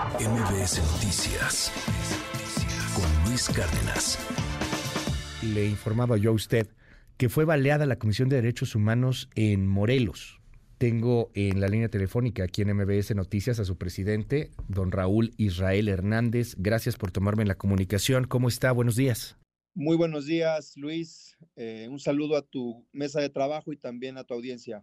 MBS Noticias con Luis Cárdenas. Le informaba yo a usted que fue baleada la Comisión de Derechos Humanos en Morelos. Tengo en la línea telefónica aquí en MBS Noticias a su presidente, don Raúl Israel Hernández. Gracias por tomarme la comunicación. ¿Cómo está? Buenos días. Muy buenos días, Luis. Eh, un saludo a tu mesa de trabajo y también a tu audiencia.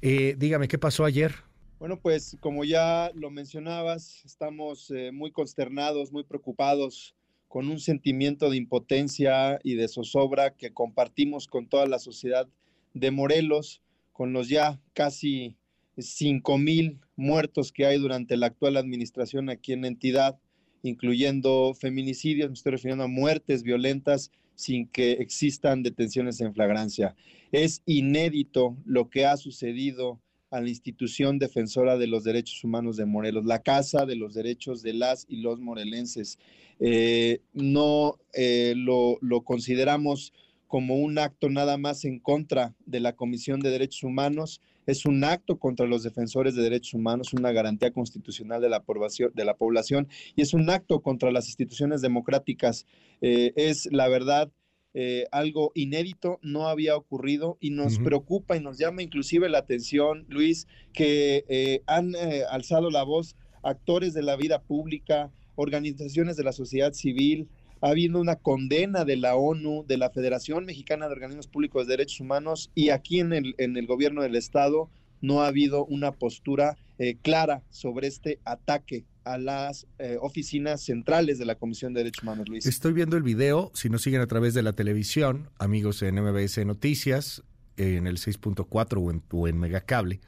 Eh, dígame, ¿qué pasó ayer? Bueno, pues como ya lo mencionabas, estamos eh, muy consternados, muy preocupados, con un sentimiento de impotencia y de zozobra que compartimos con toda la sociedad de Morelos, con los ya casi cinco mil muertos que hay durante la actual administración aquí en la entidad, incluyendo feminicidios, me estoy refiriendo a muertes violentas sin que existan detenciones en flagrancia. Es inédito lo que ha sucedido a la institución defensora de los derechos humanos de Morelos, la Casa de los Derechos de las y los morelenses. Eh, no eh, lo, consideramos como un acto nada más en contra de la Comisión de Derechos Humanos, es un acto contra los defensores de derechos humanos, una garantía constitucional de la, población, de la población y es un acto contra las instituciones democráticas. Eh, es la verdad eh, algo inédito, no había ocurrido y nos preocupa y nos llama inclusive la atención, Luis, que eh, han eh, alzado la voz actores de la vida pública, organizaciones de la sociedad civil, ha habido una condena de la ONU, de la Federación Mexicana de Organismos Públicos de Derechos Humanos y aquí en el, en el gobierno del Estado no ha habido una postura clara sobre este ataque a las eh, oficinas centrales de la Comisión de Derechos Humanos, Luis. Estoy viendo el video, si nos siguen a través de la televisión, amigos en MBS Noticias, en el 6.4 o en, o en Megacable,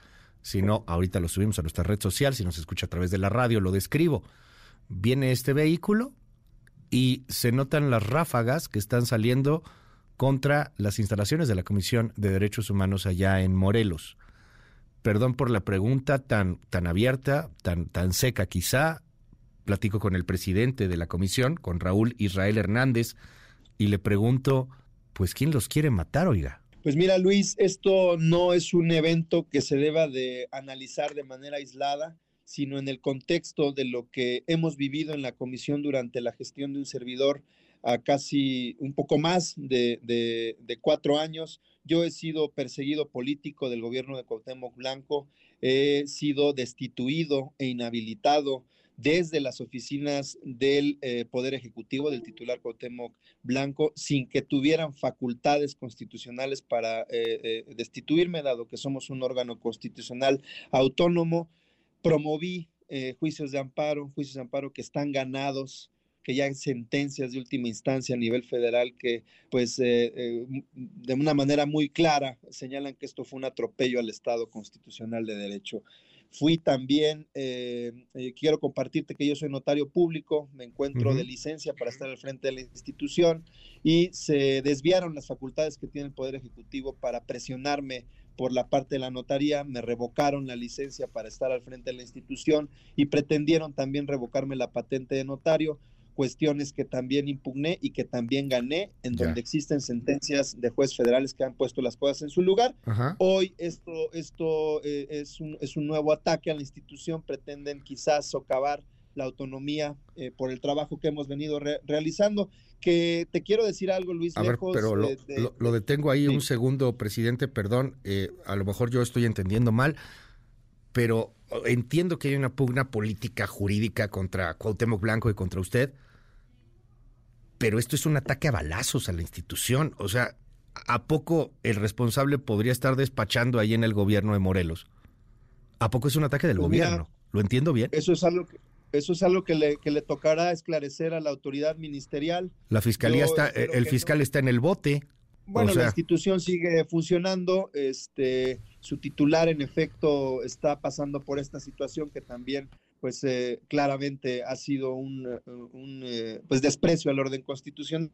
si no, ahorita lo subimos a nuestra red social, si nos escucha a través de la radio, lo describo. Viene este vehículo y se notan las ráfagas que están saliendo contra las instalaciones de la Comisión de Derechos Humanos allá en Morelos perdón por la pregunta tan, tan abierta, tan, tan seca quizá. Platico con el presidente de la comisión, con Raúl Israel Hernández, y le pregunto, pues, ¿quién los quiere matar, oiga? Pues mira, Luis, esto no es un evento que se deba de analizar de manera aislada, sino en el contexto de lo que hemos vivido en la comisión durante la gestión de un servidor a casi un poco más de, de cuatro años, yo he sido perseguido político del gobierno de Cuauhtémoc Blanco, he sido destituido e inhabilitado desde las oficinas del eh, Poder Ejecutivo del titular Cuauhtémoc Blanco sin que tuvieran facultades constitucionales para eh, eh, destituirme, dado que somos un órgano constitucional autónomo. Promoví juicios de amparo, juicios de amparo que están ganados que ya hay sentencias de última instancia a nivel federal que, pues, eh, eh, de una manera muy clara señalan que esto fue un atropello al Estado constitucional de derecho. Fui también, eh, quiero compartirte que yo soy notario público, me encuentro de licencia para estar al frente de la institución y se desviaron las facultades que tiene el Poder Ejecutivo para presionarme por la parte de la notaría, me revocaron la licencia para estar al frente de la institución y pretendieron también revocarme la patente de notario cuestiones que también impugné y que también gané, en donde existen sentencias de jueces federales que han puesto las cosas en su lugar. Hoy esto, esto eh, es, un, es un nuevo ataque a la institución, pretenden quizás socavar la autonomía eh, por el trabajo que hemos venido realizando. Que te quiero decir algo, Luis. A ver, pero lo, lo, detengo ahí un segundo, presidente, perdón, eh, a lo mejor yo estoy entendiendo mal, pero entiendo que hay una pugna política jurídica contra Cuauhtémoc Blanco y contra usted, pero esto es un ataque a balazos a la institución. O sea, ¿a poco el responsable podría estar despachando ahí en el gobierno de Morelos? ¿A poco es un ataque del pues gobierno? ¿Lo entiendo bien? Eso es algo que, eso es algo que le, que le tocará esclarecer a la autoridad ministerial. La fiscalía está, el fiscal está en el bote. Bueno, la institución sigue funcionando, este, su titular en efecto está pasando por esta situación que también pues eh, claramente ha sido un, eh, pues desprecio al orden constitucional.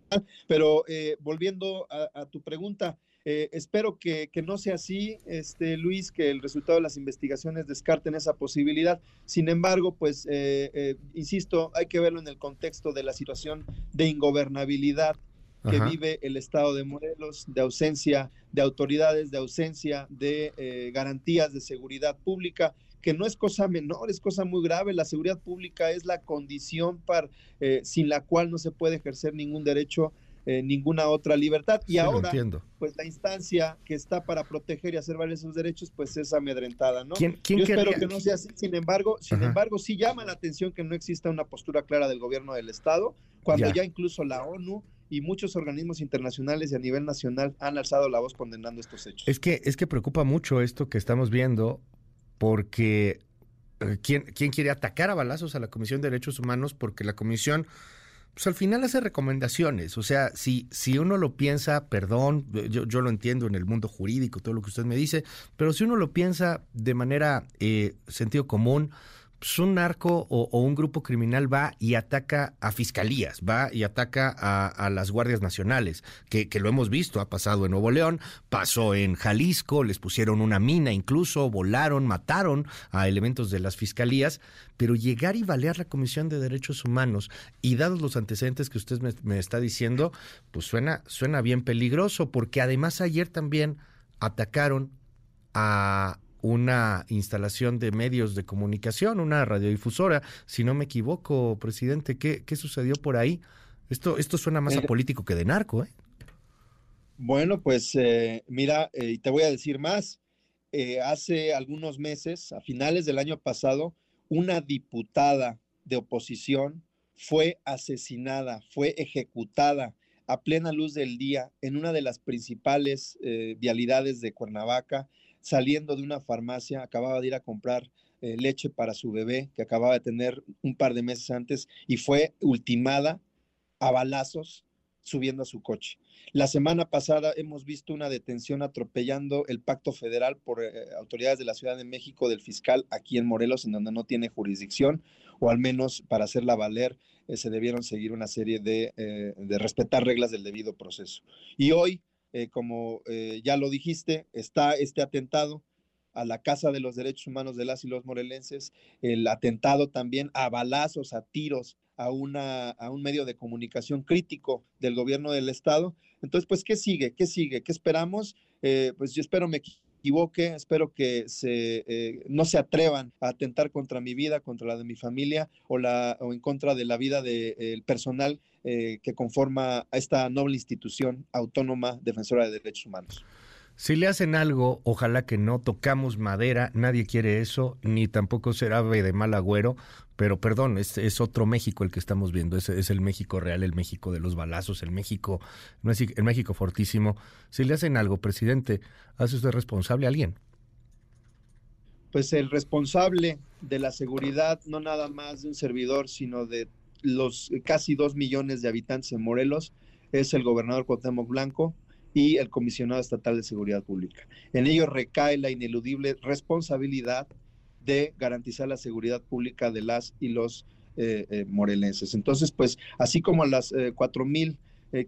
Pero eh, volviendo a, tu pregunta, espero que, que, no sea así, este, Luis, que el resultado de las investigaciones descarten esa posibilidad. Sin embargo, pues, insisto, hay que verlo en el contexto de la situación de ingobernabilidad que vive el Estado de Morelos, de ausencia de autoridades, de ausencia de garantías de seguridad pública que no es cosa menor, es cosa muy grave. La seguridad pública es la condición para, eh, sin la cual no se puede ejercer ningún derecho eh, ninguna otra libertad. Y ahora, pues la instancia que está para proteger y hacer valer esos derechos, pues es amedrentada, ¿no? ¿Quién, Yo espero que no sea así. Sin embargo, sin embargo, sí llama la atención que no exista una postura clara del gobierno del Estado, cuando ya, incluso la ONU y muchos organismos internacionales y a nivel nacional han alzado la voz condenando estos hechos. Es que, es que preocupa mucho esto que estamos viendo, porque eh, ¿quién, ¿quién quiere atacar a balazos a la Comisión de Derechos Humanos? Porque la Comisión pues al final hace recomendaciones. O sea, si, si uno lo piensa, perdón, yo, yo, lo entiendo en el mundo jurídico, todo lo que usted me dice, pero si uno lo piensa de manera eh, sentido común, pues un narco o, un grupo criminal va y ataca a fiscalías, va y ataca a, las guardias nacionales, que, lo hemos visto, ha pasado en Nuevo León, pasó en Jalisco, les pusieron una mina incluso, volaron, mataron a elementos de las fiscalías, pero llegar y balear la Comisión de Derechos Humanos y dados los antecedentes que usted me, me está diciendo, pues suena, suena bien peligroso, porque además ayer también atacaron a una instalación de medios de comunicación, una radiodifusora, si no me equivoco, presidente. ¿Qué, qué sucedió por ahí? Esto, esto suena más a político que de narco, ¿eh? Bueno, pues eh, mira, eh, y te voy a decir más. Eh, hace algunos meses, a finales del año pasado, una diputada de oposición fue asesinada, fue ejecutada a plena luz del día en una de las principales vialidades de Cuernavaca saliendo de una farmacia, acababa de ir a comprar eh, leche para su bebé, que acababa de tener un par de meses antes, y fue ultimada a balazos subiendo a su coche. La semana pasada hemos visto una detención atropellando el pacto federal por eh, autoridades de la Ciudad de México del fiscal aquí en Morelos, en donde no tiene jurisdicción, o al menos para hacerla valer eh, se debieron seguir una serie de, de respetar reglas del debido proceso. Y hoy eh, como eh, ya lo dijiste, está este atentado a la Casa de los Derechos Humanos de las y los morelenses, el atentado también a balazos, a tiros a, una, a un medio de comunicación crítico del gobierno del Estado. Entonces, pues, ¿qué sigue? ¿Qué sigue? ¿Qué esperamos? Eh, pues yo espero me equivoque, espero que se, eh, no se atrevan a atentar contra mi vida, contra la de mi familia o, la, o en contra de la vida del personal eh, que conforma a esta noble institución autónoma defensora de derechos humanos. Si le hacen algo, ojalá que no tocamos madera, nadie quiere eso, ni tampoco será de mal agüero, pero perdón, es, otro México el que estamos viendo, es, es, el México real, el México de los balazos, el México, el México fortísimo. Si le hacen algo, presidente, ¿hace usted responsable a alguien? Pues el responsable de la seguridad, no nada más de un servidor, sino de los casi dos millones de habitantes en Morelos, es el gobernador Cuauhtémoc Blanco, y el comisionado estatal de seguridad pública. En ello recae la ineludible responsabilidad de garantizar la seguridad pública de las y los eh, eh, morelenses. Entonces, pues, así como las eh, cuatro mil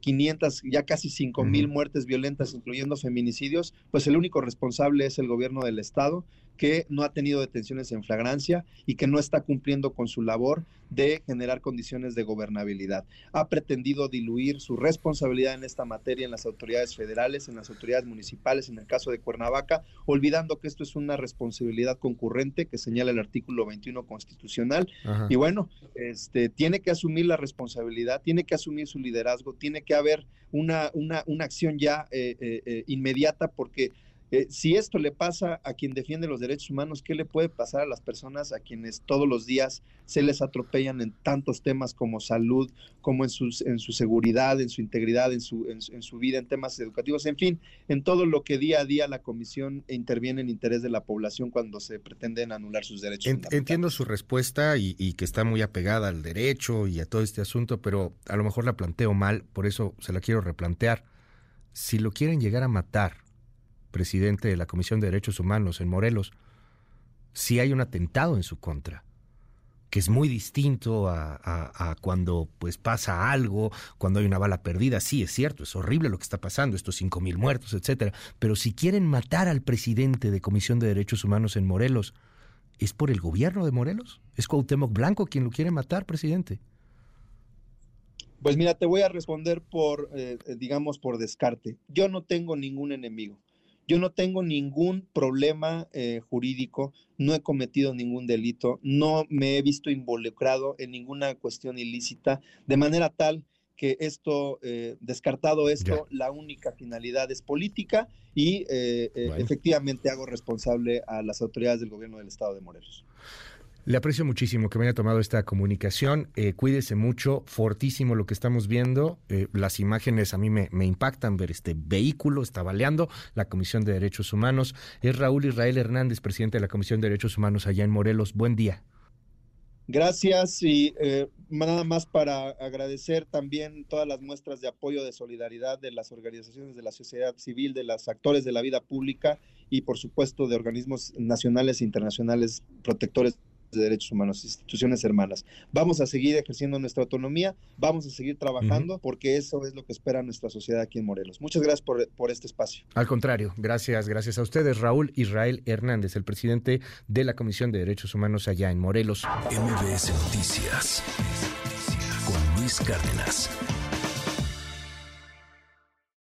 500, ya casi 5 mil muertes violentas, incluyendo feminicidios, pues el único responsable es el gobierno del Estado que no ha tenido detenciones en flagrancia y que no está cumpliendo con su labor de generar condiciones de gobernabilidad. Ha pretendido diluir su responsabilidad en esta materia en las autoridades federales, en las autoridades municipales, en el caso de Cuernavaca, olvidando que esto es una responsabilidad concurrente que señala el artículo 21 constitucional. Y bueno, este, tiene que asumir la responsabilidad, tiene que asumir su liderazgo, tiene que haber una, una, una acción ya eh, eh, eh, inmediata porque eh, si esto le pasa a quien defiende los derechos humanos, ¿qué le puede pasar a las personas a quienes todos los días se les atropellan en tantos temas como salud, como en, sus, en su seguridad, en su integridad, en su, en, su vida, en temas educativos, en fin, en todo lo que día a día la comisión interviene en interés de la población cuando se pretenden anular sus derechos. entiendo su respuesta y, y que está muy apegada al derecho y a todo este asunto, pero a lo mejor la planteo mal, por eso se la quiero replantear. Si lo quieren llegar a matar, presidente de la Comisión de Derechos Humanos en Morelos, si hay un atentado en su contra, que es muy distinto a, cuando pues pasa algo, cuando hay una bala perdida. Sí, es cierto, es horrible lo que está pasando, estos cinco mil muertos, etcétera. Pero si quieren matar al presidente de Comisión de Derechos Humanos en Morelos, ¿es por el gobierno de Morelos? ¿Es Cuauhtémoc Blanco quien lo quiere matar, presidente? Pues mira, te voy a responder por, eh, digamos, por descarte. Yo no tengo ningún enemigo. Yo no tengo ningún problema eh, jurídico, no he cometido ningún delito, no me he visto involucrado en ninguna cuestión ilícita, de manera tal que esto, eh, descartado esto, la única finalidad es política y eh, efectivamente hago responsable a las autoridades del gobierno del estado de Morelos. Le aprecio muchísimo que me haya tomado esta comunicación. Eh, cuídese mucho, fortísimo lo que estamos viendo. Eh, las imágenes a mí me, impactan ver este vehículo, está baleando la Comisión de Derechos Humanos. Es Raúl Israel Hernández, presidente de la Comisión de Derechos Humanos allá en Morelos. Buen día. Gracias y eh, nada más para agradecer también todas las muestras de apoyo, de solidaridad de las organizaciones de la sociedad civil, de los actores de la vida pública y por supuesto de organismos nacionales e internacionales protectores de derechos humanos, instituciones hermanas. Vamos a seguir ejerciendo nuestra autonomía, vamos a seguir trabajando porque eso es lo que espera nuestra sociedad aquí en Morelos. Muchas gracias por, por este espacio. Al contrario, gracias, gracias a ustedes. Raúl Israel Hernández, el presidente de la Comisión de Derechos Humanos allá en Morelos. MBS Noticias con Luis Cárdenas.